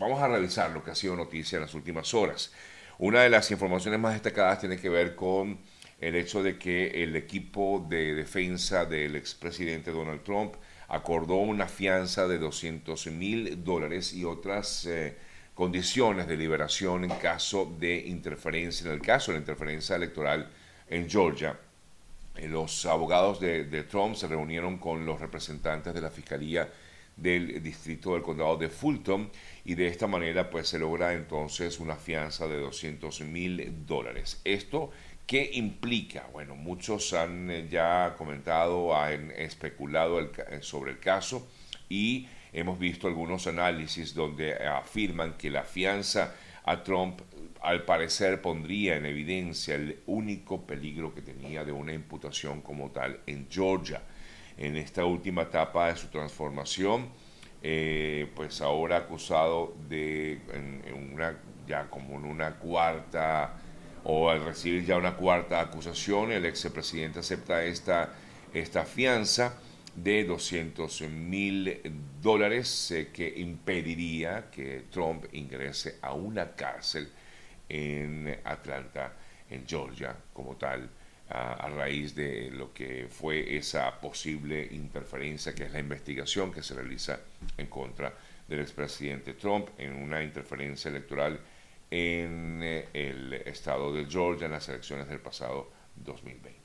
Vamos a revisar lo que ha sido noticia en las últimas horas. Una de las informaciones más destacadas tiene que ver con el hecho de que el equipo de defensa del expresidente Donald Trump acordó una fianza de 200 mil dólares y otras eh, condiciones de liberación en caso de interferencia, en el caso de la interferencia electoral en Georgia. Eh, los abogados de, de Trump se reunieron con los representantes de la Fiscalía del distrito del condado de Fulton y de esta manera pues se logra entonces una fianza de 200 mil dólares. Esto ¿Qué implica? Bueno, muchos han eh, ya comentado, han especulado sobre el caso y hemos visto algunos análisis donde afirman que la fianza a Trump al parecer pondría en evidencia el único peligro que tenía de una imputación como tal en Georgia en esta última etapa de su transformación, eh, pues ahora acusado de una, ya como en una cuarta, o al recibir ya una cuarta acusación, el ex presidente acepta esta, esta fianza de 200 mil dólares eh, que impediría que Trump ingrese a una cárcel en Atlanta, en Georgia, como tal a, raíz de lo que fue esa posible interferencia, que es la investigación que se realiza en contra del expresidente Trump en una interferencia electoral en eh, el estado de Georgia en las elecciones del pasado 2020.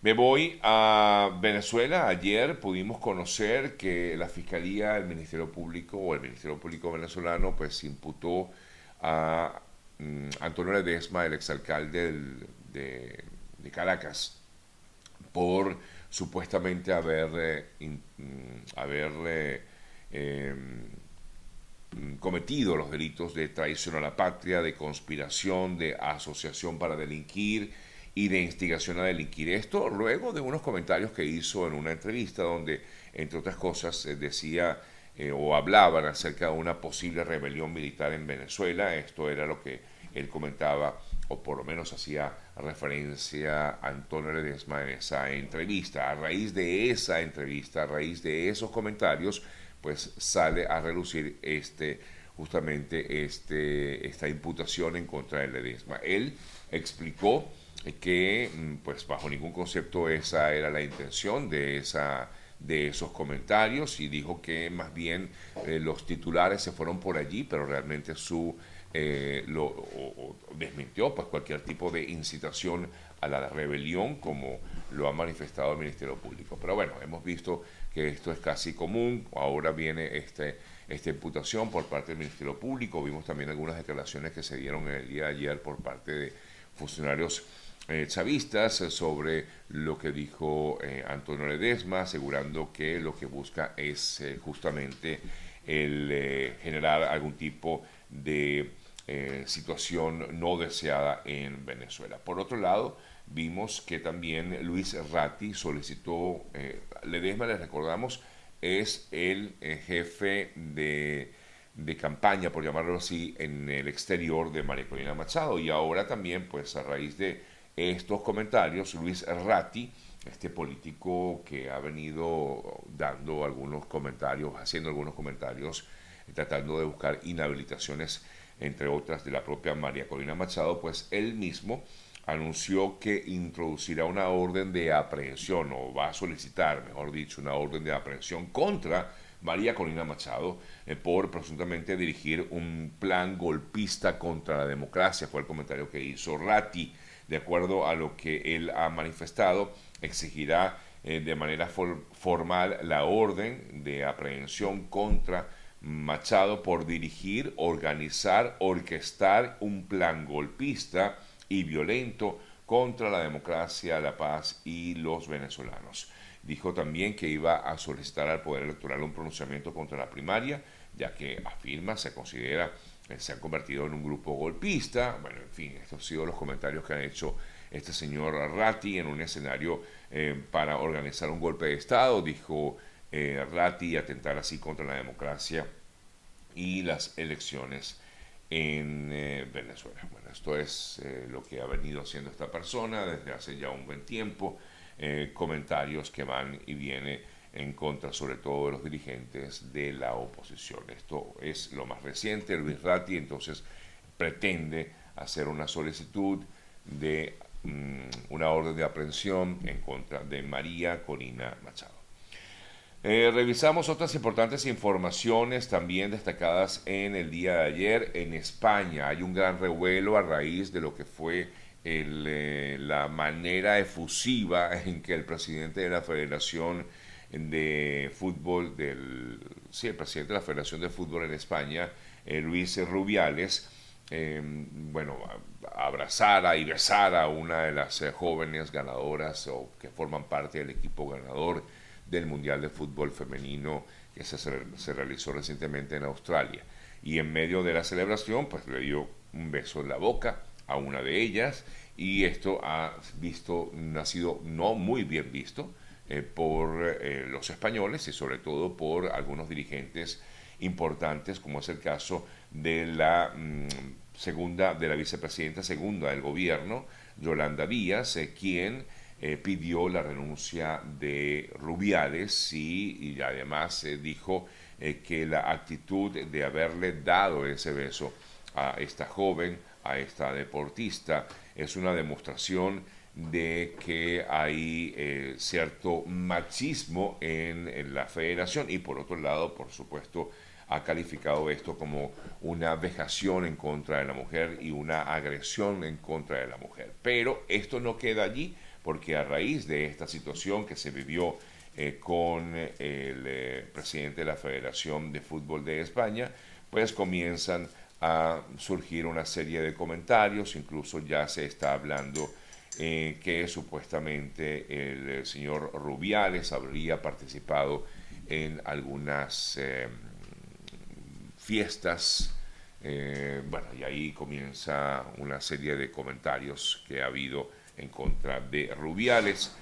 Me voy a Venezuela. Ayer pudimos conocer que la Fiscalía, el Ministerio Público o el Ministerio Público venezolano pues imputó a mm, Antonio Ledesma, el exalcalde de, Caracas por supuestamente haber, eh, mm, haber eh, em, cometido los delitos de traición a la patria, de conspiración, de asociación para delinquir y de instigación a delinquir. Esto luego de unos comentarios que hizo en una entrevista donde, entre otras cosas, eh, decía o hablaba acerca de una posible rebelión militar en Venezuela. Esto era lo que él comentaba o por lo menos hacía referencia a Antonio Ledesma en esa entrevista. A raíz de esa entrevista, a raíz de esos comentarios, pues sale a relucir este justamente este, esta imputación en contra de Ledesma. Él explicó que mm, pues bajo ningún concepto esa era la intención de esa de esos comentarios y dijo que más bien eh, los titulares se fueron por allí, pero realmente su eh, lo, desmintió pues cualquier tipo de incitación a la rebelión como lo ha manifestado el Ministerio Público. Pero bueno, hemos visto que esto es casi común, ahora viene este, esta imputación por parte del Ministerio Público, vimos también algunas declaraciones que se dieron el día de ayer por parte de funcionarios eh, chavistas sobre lo que dijo eh, Antonio Ledesma, asegurando que lo que busca es justamente el generar algún tipo de eh, situación no deseada en Venezuela. Por otro lado, vimos que también Luis Ratti solicitó, eh, Ledesma, les recordamos, es el eh, jefe de, de, campaña, por llamarlo así, en el exterior de María Corina Machado. Y ahora también, pues a raíz de estos comentarios, Luis Ratti, este político que ha venido dando algunos comentarios, haciendo algunos comentarios, tratando de buscar inhabilitaciones entre otras de la propia María Corina Machado, pues él mismo anunció que introducirá una orden de aprehensión, o va a solicitar, mejor dicho, una orden de aprehensión contra María Corina Machado eh, por presuntamente dirigir un plan golpista contra la democracia, fue el comentario que hizo Ratti. De acuerdo a lo que él ha manifestado, exigirá eh, de manera formal la orden de aprehensión contra Machado por dirigir, organizar, orquestar un plan golpista y violento contra la democracia, la paz y los venezolanos. Dijo también que iba a solicitar al Poder Electoral un pronunciamiento contra la primaria, ya que afirma, se considera, eh, se ha convertido en un grupo golpista. Bueno, en fin, estos han sido los comentarios que han hecho este señor Ratti en un escenario eh, para organizar un golpe de Estado. Dijo eh, Ratti atentar así contra la democracia y las elecciones en eh, Venezuela. Bueno, esto es eh, lo que ha venido haciendo esta persona desde hace ya un buen tiempo, eh, comentarios que van y vienen en contra sobre todo de los dirigentes de la oposición. Esto es lo más reciente. Luis Ratti entonces pretende hacer una solicitud de mm, una orden de aprehensión en contra de María Corina Machado. Eh, revisamos otras importantes informaciones también destacadas en el día de ayer. En España hay un gran revuelo a raíz de lo que fue eh, la manera efusiva en que el presidente de la Federación de Fútbol, del, sí, el presidente de la Federación de Fútbol en España, eh, Luis Rubiales, em, bueno, abrazara y besara a una de las jóvenes ganadoras o que forman parte del equipo ganador del Mundial de Fútbol Femenino que se, se realizó recientemente en Australia. Y en medio de la celebración, pues le dio un beso en la boca a una de ellas y esto ha, visto, ha sido no muy bien visto eh, por eh, los españoles y sobre todo por algunos dirigentes importantes, como es el caso de la mm, segunda, de la vicepresidenta segunda del gobierno, Yolanda Díaz, eh, quien pidió la renuncia de Rubiales y, además dijo que la actitud de haberle dado ese beso a esta joven a esta deportista. Es una demostración de que hay eh, cierto machismo en, la federación y por otro lado, por supuesto, ha calificado esto como una vejación en contra de la mujer y una agresión en contra de la mujer. Pero esto no queda allí porque a raíz de esta situación que se vivió eh, con el eh, presidente de la Federación de Fútbol de España, pues comienzan a surgir una serie de comentarios, incluso ya se está hablando eh, que supuestamente el, señor Rubiales habría participado en algunas eh, fiestas. Eh, bueno, y ahí comienza una serie de comentarios que ha habido en contra de Rubiales.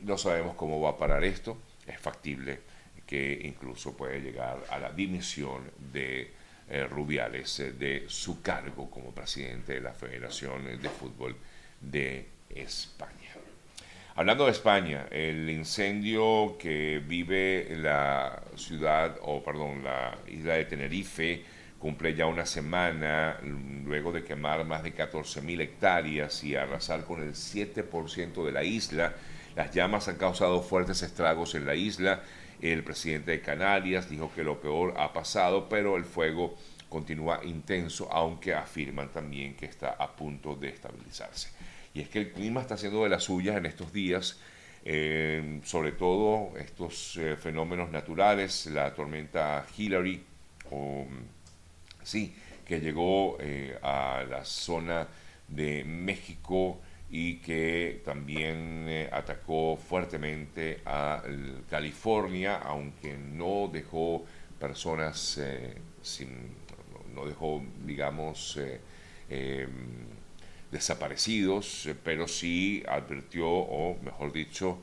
No sabemos cómo va a parar esto. Es factible que incluso puede llegar a la dimisión de eh, Rubiales eh, de su cargo como presidente de la Federación de Fútbol de España. Hablando de España, el incendio que vive la ciudad, o perdón, la isla de Tenerife, cumple ya una semana luego de quemar más de 14.000 hectáreas y arrasar con el 7% de la isla. Las llamas han causado fuertes estragos en la isla el presidente de Canarias dijo que lo peor ha pasado, pero el fuego continúa intenso, aunque afirman también que está a punto de estabilizarse. Y es que el clima está haciendo de las suyas en estos días, eh, sobre todo estos eh, fenómenos naturales, la tormenta Hillary, sí, que llegó eh, a la zona de México, y que también eh, atacó fuertemente a California, aunque no dejó personas eh, sin, no dejó, digamos, em, desaparecidos, pero sí advirtió, o mejor dicho,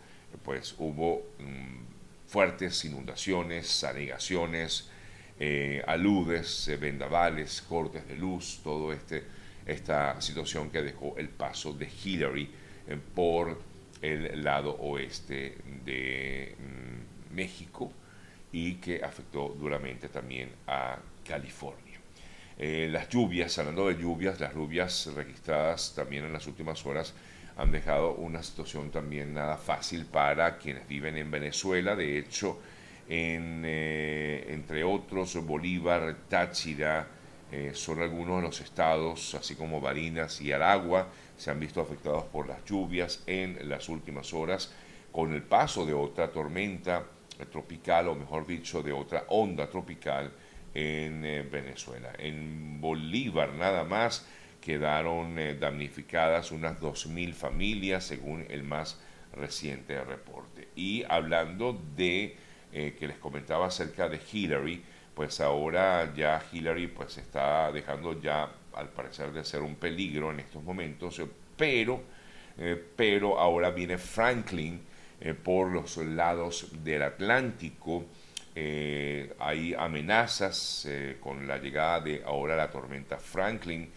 pues hubo mm, fuertes inundaciones, anegaciones, aludes, vendavales, cortes de luz, todo este esta situación que dejó el paso de Hillary eh, por el lado oeste de mm, México y que afectó duramente también a California. Eh, las lluvias, hablando de lluvias, las lluvias registradas también en las últimas horas han dejado una situación también nada fácil para quienes viven en Venezuela. De hecho, eh, entre otros, Bolívar, Táchira, eh, son algunos de los estados, así como Barinas y Aragua, se han visto afectados por las lluvias en las últimas horas, con el paso de otra tormenta tropical, o mejor dicho, de otra onda tropical en eh, Venezuela. En Bolívar nada más quedaron eh, damnificadas unas 2.000 familias, según el más reciente reporte. Y hablando de, que les comentaba acerca de Hillary, pues ahora ya Hillary pues está dejando ya al parecer de ser un peligro en estos momentos, pero, eh, pero ahora viene Franklin eh, por los lados del Atlántico. Eh, hay amenazas con la llegada de ahora la tormenta Franklin,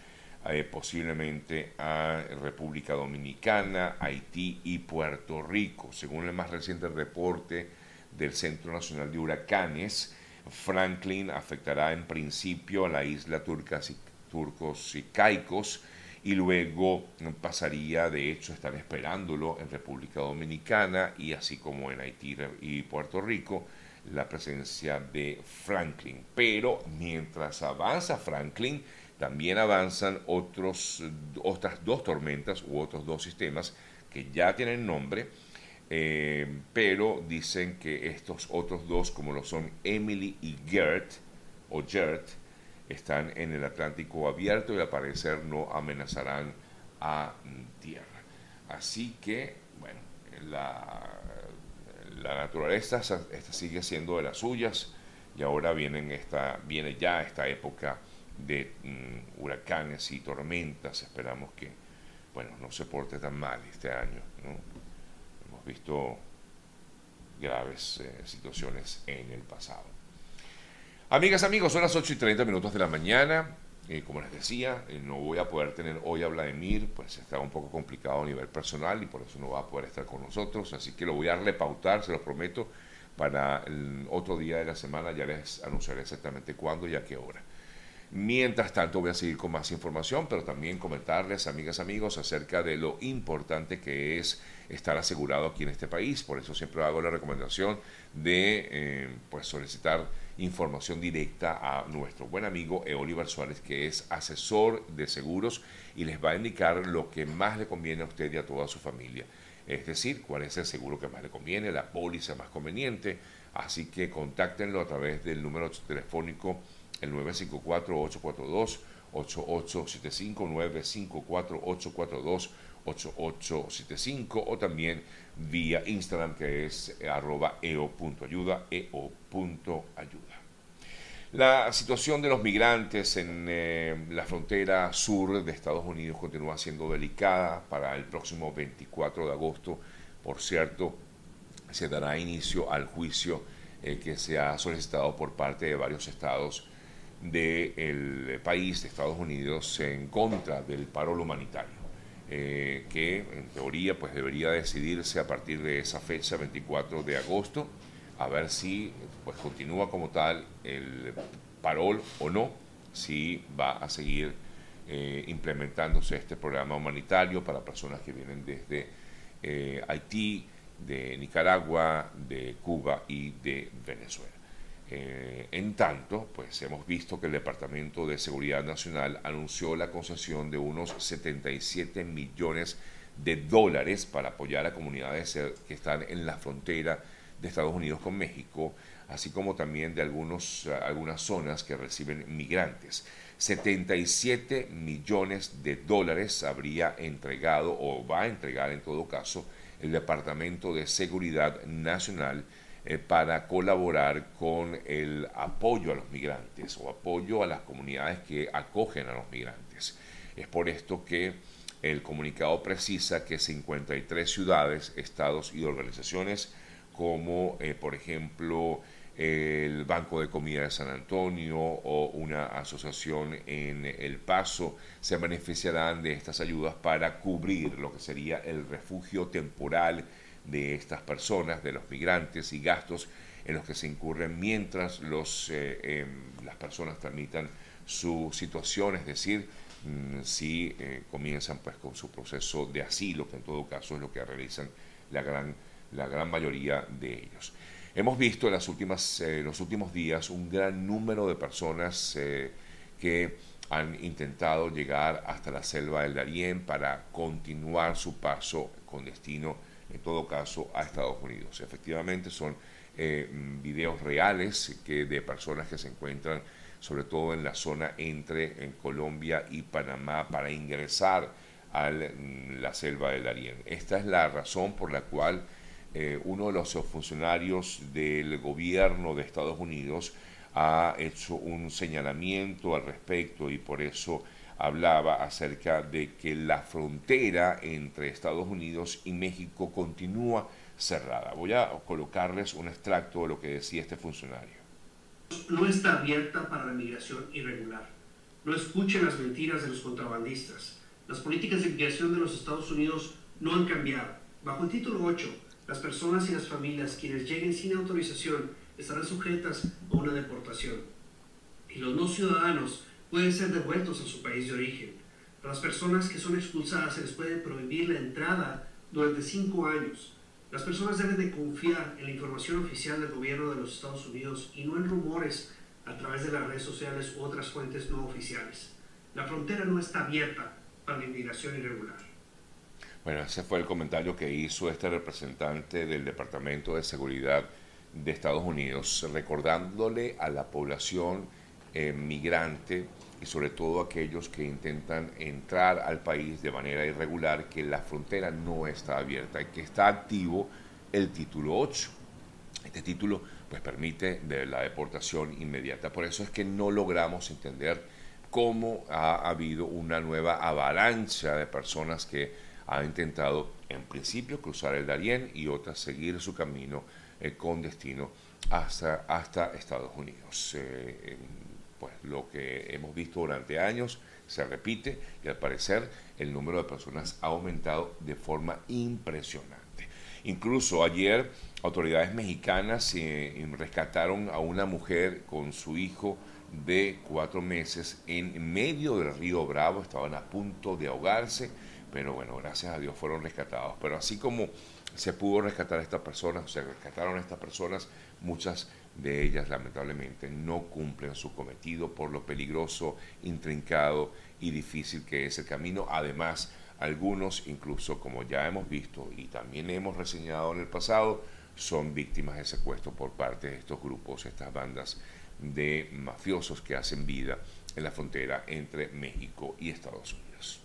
posiblemente a República Dominicana, Haití y Puerto Rico. Según el más reciente reporte del Centro Nacional de Huracanes. Franklin afectará en principio a la isla Turcas y, Turcos y Caicos y luego pasaría, de hecho están esperándolo en República Dominicana y así como en Haití y Puerto Rico, la presencia de Franklin. Pero mientras avanza Franklin, también avanzan otros, otras dos tormentas u otros dos sistemas que ya tienen nombre, eh, pero dicen que estos otros dos, como lo son Emily y Gert, o están en el Atlántico abierto y al parecer no amenazarán a tierra. Así que, bueno, la, naturaleza esta sigue siendo de las suyas y ahora vienen esta, viene ya esta época de mm, huracanes y tormentas. Esperamos que, bueno, no se porte tan mal este año. Hemos visto graves eh, situaciones en el pasado. Amigas, amigos, son las 8 y 30 minutos de la mañana. Eh, como les decía, eh, no voy a poder tener hoy a Vladimir, pues está un poco complicado a nivel personal y por eso no va a poder estar con nosotros. Así que lo voy a repautar, se lo prometo, para el otro día de la semana. Ya les anunciaré exactamente cuándo y a qué hora. Mientras tanto voy a seguir con más información, pero también comentarles, amigas, amigos, acerca de lo importante que es estar asegurado aquí en este país. Por eso siempre hago la recomendación de eh, pues solicitar información directa a nuestro buen amigo Eoliver Suárez, que es asesor de seguros y les va a indicar lo que más le conviene a usted y a toda su familia. Es decir, cuál es el seguro que más le conviene, la póliza más conveniente. Así que contáctenlo a través del número telefónico el 954-842. 8875 954 842 8875 o también vía Instagram que es arroba eo.ayuda eo.ayuda. La situación de los migrantes en eh, la frontera sur de Estados Unidos continúa siendo delicada. Para el próximo 24 de agosto, por cierto, se dará inicio al juicio eh, que se ha solicitado por parte de varios estados del país, de Estados Unidos, en contra del paro humanitario. Eh, que en teoría pues debería decidirse a partir de esa fecha, 24 de agosto, a ver si pues continúa como tal el parol o no, si va a seguir eh, implementándose este programa humanitario para personas que vienen desde eh, Haití, de Nicaragua, de Cuba y de Venezuela. Eh, en tanto, pues hemos visto que el Departamento de Seguridad Nacional anunció la concesión de unos 77 millones de dólares para apoyar a comunidades que están en la frontera de Estados Unidos con México, así como también de algunos, algunas zonas que reciben migrantes. 77 millones de dólares habría entregado o va a entregar en todo caso el Departamento de Seguridad Nacional eh, para colaborar con el apoyo a los migrantes o apoyo a las comunidades que acogen a los migrantes. Es por esto que el comunicado precisa que 53 ciudades, estados y organizaciones como eh, por ejemplo el Banco de Comida de San Antonio o una asociación en El Paso se beneficiarán de estas ayudas para cubrir lo que sería el refugio temporal de estas personas, de los migrantes y gastos en los que se incurren mientras los, eh, em, las personas tramitan su situación, es decir, mm, si eh, comienzan pues con su proceso de asilo, que en todo caso es lo que realizan la gran, la gran mayoría de ellos. Hemos visto en las últimas, eh, los últimos días un gran número de personas que han intentado llegar hasta la selva del Darién para continuar su paso con destino en todo caso a Estados Unidos. Efectivamente son eh, videos reales que de personas que se encuentran sobre todo en la zona entre en Colombia y Panamá para ingresar a mm, la selva del Darién. Esta es la razón por la cual eh, uno de los funcionarios del gobierno de Estados Unidos ha hecho un señalamiento al respecto y por eso hablaba acerca de que la frontera entre Estados Unidos y México continúa cerrada. Voy a colocarles un extracto de lo que decía este funcionario. No está abierta para la migración irregular. No escuchen las mentiras de los contrabandistas. Las políticas de migración de los Estados Unidos no han cambiado. Bajo el título 8, Las personas y las familias quienes lleguen sin autorización estarán sujetas a una deportación. Y los no ciudadanos pueden ser devueltos a su país de origen. A las personas que son expulsadas se les puede prohibir la entrada durante cinco años. Las personas deben de confiar en la información oficial del gobierno de los Estados Unidos y no en rumores a través de las redes sociales u otras fuentes no oficiales. La frontera no está abierta para la inmigración irregular. Bueno, ese fue el comentario que hizo este representante del Departamento de Seguridad de Estados Unidos, recordándole a la población eh, migrante y sobre todo aquellos que intentan entrar al país de manera irregular que la frontera no está abierta y que está activo el título 8. Este título pues permite la deportación inmediata. Por eso es que no logramos entender cómo ha habido una nueva avalancha de personas que han intentado en principio cruzar el Darién y otras seguir su camino eh, con destino hasta, hasta Estados Unidos. Eh, pues lo que hemos visto durante años se repite y al parecer el número de personas ha aumentado de forma impresionante. Incluso ayer autoridades mexicanas eh, rescataron a una mujer con su hijo de cuatro meses en medio del río Bravo, estaban a punto de ahogarse, pero bueno, gracias a Dios fueron rescatados. Pero así como se pudo rescatar a estas personas, se rescataron a estas personas, muchas de ellas lamentablemente no cumplen su cometido por lo peligroso, intrincado y difícil que es el camino. Además, algunos incluso, como ya hemos visto y también hemos reseñado en el pasado, son víctimas de secuestro por parte de estos grupos, estas bandas de mafiosos que hacen vida en la frontera entre México y Estados Unidos.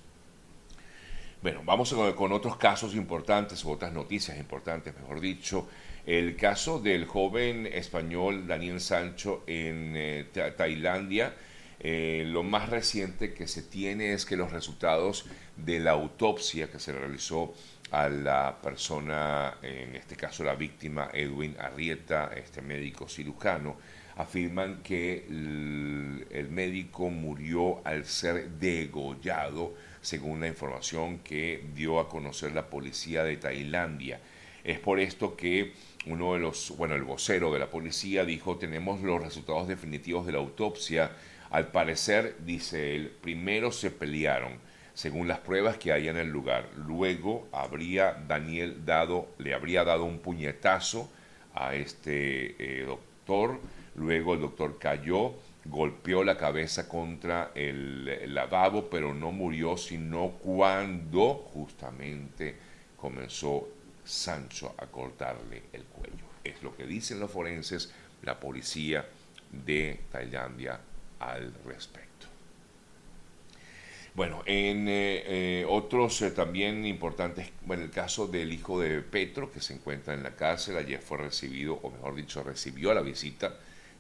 Bueno, vamos con, otros casos importantes, otras noticias importantes, mejor dicho. El caso del joven español Daniel Sancho en eh, Tailandia. Eh, lo más reciente que se tiene es que los resultados de la autopsia que se realizó a la persona, en este caso la víctima Edwin Arrieta, este médico cirujano, afirman que el, médico murió al ser degollado, según la información que dio a conocer la policía de Tailandia. Es por esto que uno de los, bueno, el vocero de la policía dijo, tenemos los resultados definitivos de la autopsia. Al parecer, dice él, primero se pelearon según las pruebas que hay en el lugar. Luego habría Daniel dado, le habría dado un puñetazo a este eh, doctor, luego el doctor cayó, golpeó la cabeza contra el, lavabo, pero no murió, sino cuando justamente comenzó Sancho a cortarle el cuello. Es lo que dicen los forenses, la policía de Tailandia al respecto. Bueno, en eh, eh, otros eh, también importantes, bueno, el caso del hijo de Petro, que se encuentra en la cárcel, ayer fue recibido, o mejor dicho, recibió la visita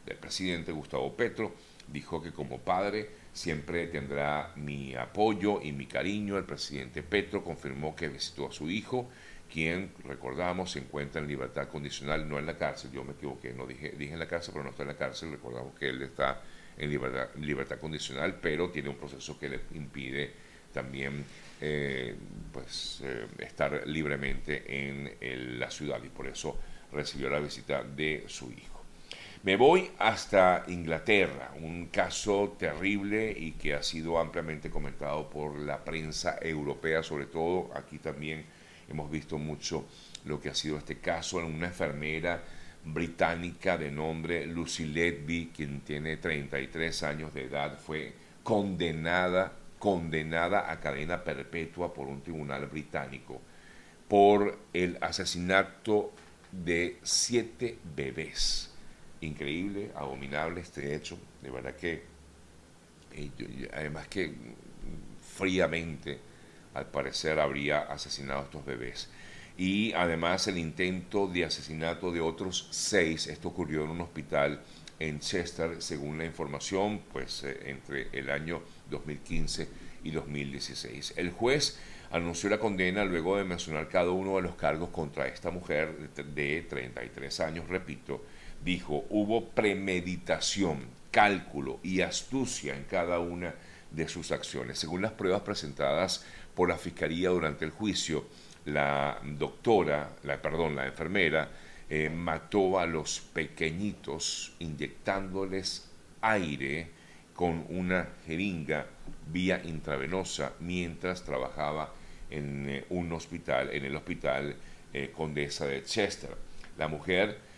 del presidente Gustavo Petro, dijo que como padre siempre tendrá mi apoyo y mi cariño. El presidente Petro confirmó que visitó a su hijo, quien, recordamos, se encuentra en libertad condicional, no en la cárcel, yo me equivoqué, no dije, dije en la cárcel, pero no está en la cárcel, recordamos que él está en libertad, libertad condicional, pero tiene un proceso que le impide también eh, pues, eh, estar libremente en la ciudad y por eso recibió la visita de su hijo. Me voy hasta Inglaterra, un caso terrible y que ha sido ampliamente comentado por la prensa europea, sobre todo aquí también hemos visto mucho lo que ha sido este caso en una enfermera británica de nombre Lucy Letby, quien tiene 33 años de edad, fue condenada, condenada a cadena perpetua por un tribunal británico por el asesinato de siete bebés. Increíble, abominable este hecho, de verdad que, eh, además que fríamente, al parecer, habría asesinado a estos bebés y además el intento de asesinato de otros seis. Esto ocurrió en un hospital en Chester, según la información, pues eh, entre el año 2015 y 2016. El juez anunció la condena luego de mencionar cada uno de los cargos contra esta mujer de 33 años, repito, dijo, hubo premeditación, cálculo y astucia en cada una de sus acciones. Según las pruebas presentadas por la Fiscalía durante el juicio, la doctora, la, perdón, la enfermera, eh, mató a los pequeñitos inyectándoles aire con una jeringa vía intravenosa mientras trabajaba en eh, un hospital, en el hospital eh, Condesa de Chester. La mujer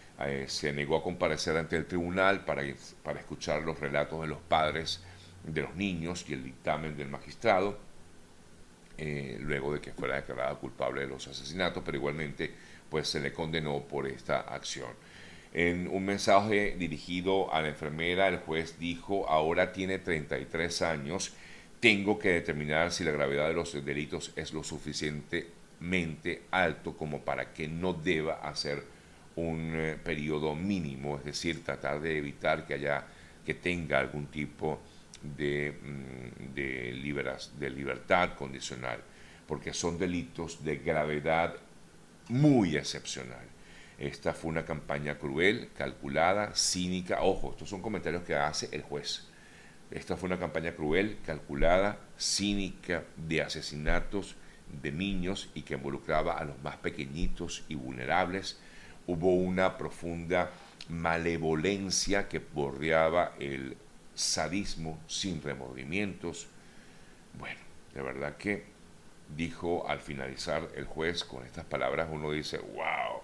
se negó a comparecer ante el tribunal para, para escuchar los relatos de los padres de los niños y el dictamen del magistrado, luego de que fuera declarada culpable de los asesinatos, pero igualmente pues se le condenó por esta acción. En un mensaje dirigido a la enfermera, el juez dijo, ahora tiene 33 años, tengo que determinar si la gravedad de los delitos es lo suficientemente alto como para que no deba hacer un eh, periodo mínimo, es decir, tratar de evitar que haya que tenga algún tipo de, mm, de, de libertad condicional, porque son delitos de gravedad muy excepcional. Esta fue una campaña cruel, calculada, cínica. Ojo, estos son comentarios que hace el juez. Esta fue una campaña cruel, calculada, cínica de asesinatos de niños y que involucraba a los más pequeñitos y vulnerables. Hubo una profunda malevolencia que bordeaba el sadismo sin remordimientos. Bueno, de verdad que dijo al finalizar el juez con estas palabras, uno dice, wow,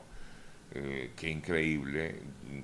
eh, qué increíble.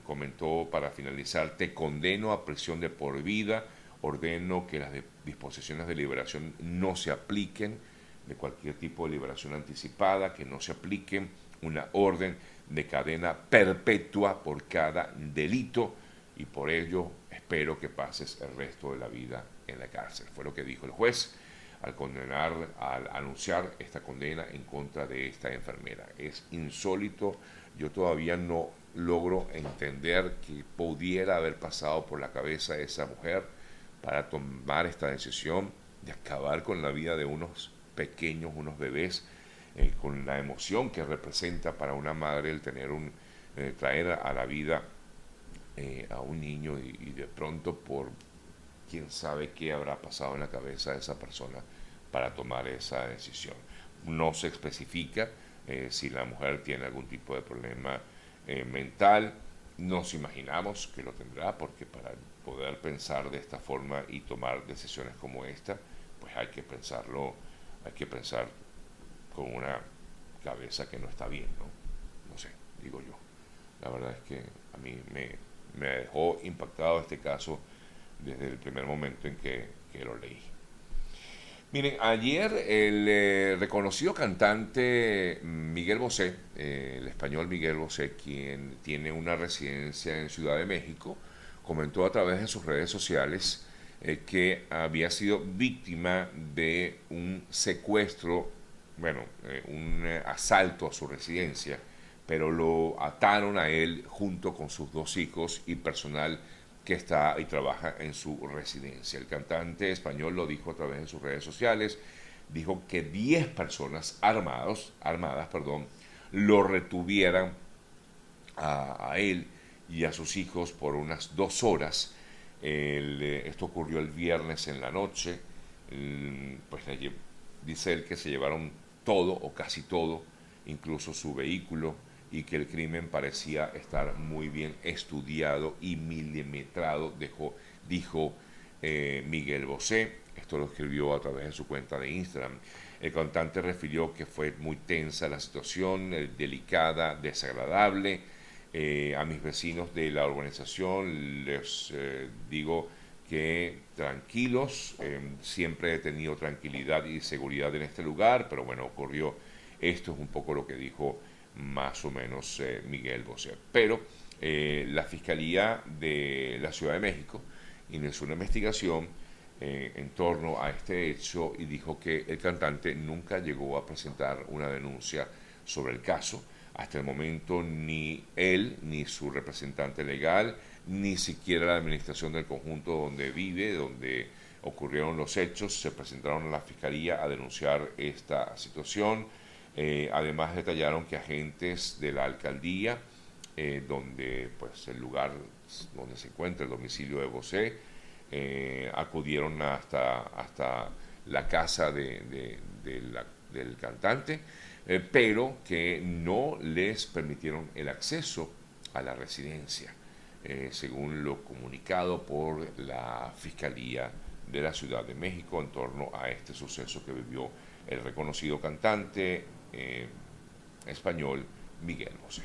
Comentó para finalizar, te condeno a prisión de por vida, ordeno que las disposiciones de liberación no se apliquen, de cualquier tipo de liberación anticipada, que no se apliquen una orden de cadena perpetua por cada delito y por ello espero que pases el resto de la vida en la cárcel. Fue lo que dijo el juez al condenar, al anunciar esta condena en contra de esta enfermera. Es insólito, yo todavía no logro entender que pudiera haber pasado por la cabeza de esa mujer para tomar esta decisión de acabar con la vida de unos pequeños, unos bebés, eh, con la emoción que representa para una madre el tener un, eh, traer a la vida eh, a un niño y, de pronto por quién sabe qué habrá pasado en la cabeza de esa persona para tomar esa decisión. No se especifica eh, si la mujer tiene algún tipo de problema eh, mental. Nos imaginamos que lo tendrá porque para poder pensar de esta forma y tomar decisiones como esta, pues hay que pensarlo, hay que pensar con una cabeza que no está bien, ¿no? No sé, digo yo. La verdad es que a mí me, me dejó impactado este caso desde el primer momento en que, lo leí. Miren, ayer el eh, reconocido cantante Miguel Bosé, eh, el español Miguel Bosé, quien tiene una residencia en Ciudad de México, comentó a través de sus redes sociales eh, que había sido víctima de un secuestro, bueno, un asalto a su residencia, pero lo ataron a él junto con sus dos hijos y personal que está y trabaja en su residencia. El cantante español lo dijo a través de sus redes sociales, dijo que 10 personas armados, armadas perdón, lo retuvieran a, él y a sus hijos por unas dos horas. Eh, esto ocurrió el viernes en la noche. pues dice él que se llevaron todo o casi todo, incluso su vehículo y que el crimen parecía estar muy bien estudiado y milimetrado, dijo eh, Miguel Bosé. Esto lo escribió a través de su cuenta de Instagram. El cantante refirió que fue muy tensa la situación, eh, delicada, desagradable. Eh, a mis vecinos de la urbanización les digo que tranquilos, siempre he tenido tranquilidad y seguridad en este lugar, pero bueno, ocurrió esto es un poco lo que dijo más o menos eh, Miguel Bosé. Pero eh, la Fiscalía de la Ciudad de México inició una investigación eh, en torno a este hecho y dijo que el cantante nunca llegó a presentar una denuncia sobre el caso. Hasta el momento ni él, ni su representante legal, ni siquiera la administración del conjunto donde vive, donde ocurrieron los hechos, se presentaron a la Fiscalía a denunciar esta situación eh, además detallaron que agentes de la alcaldía, eh, donde pues el lugar donde se encuentra el domicilio de Bosé, eh, acudieron hasta, hasta la casa de, del cantante pero que no les permitieron el acceso a la residencia, según lo comunicado por la Fiscalía de la Ciudad de México en torno a este suceso que vivió el reconocido cantante español Miguel Bosé.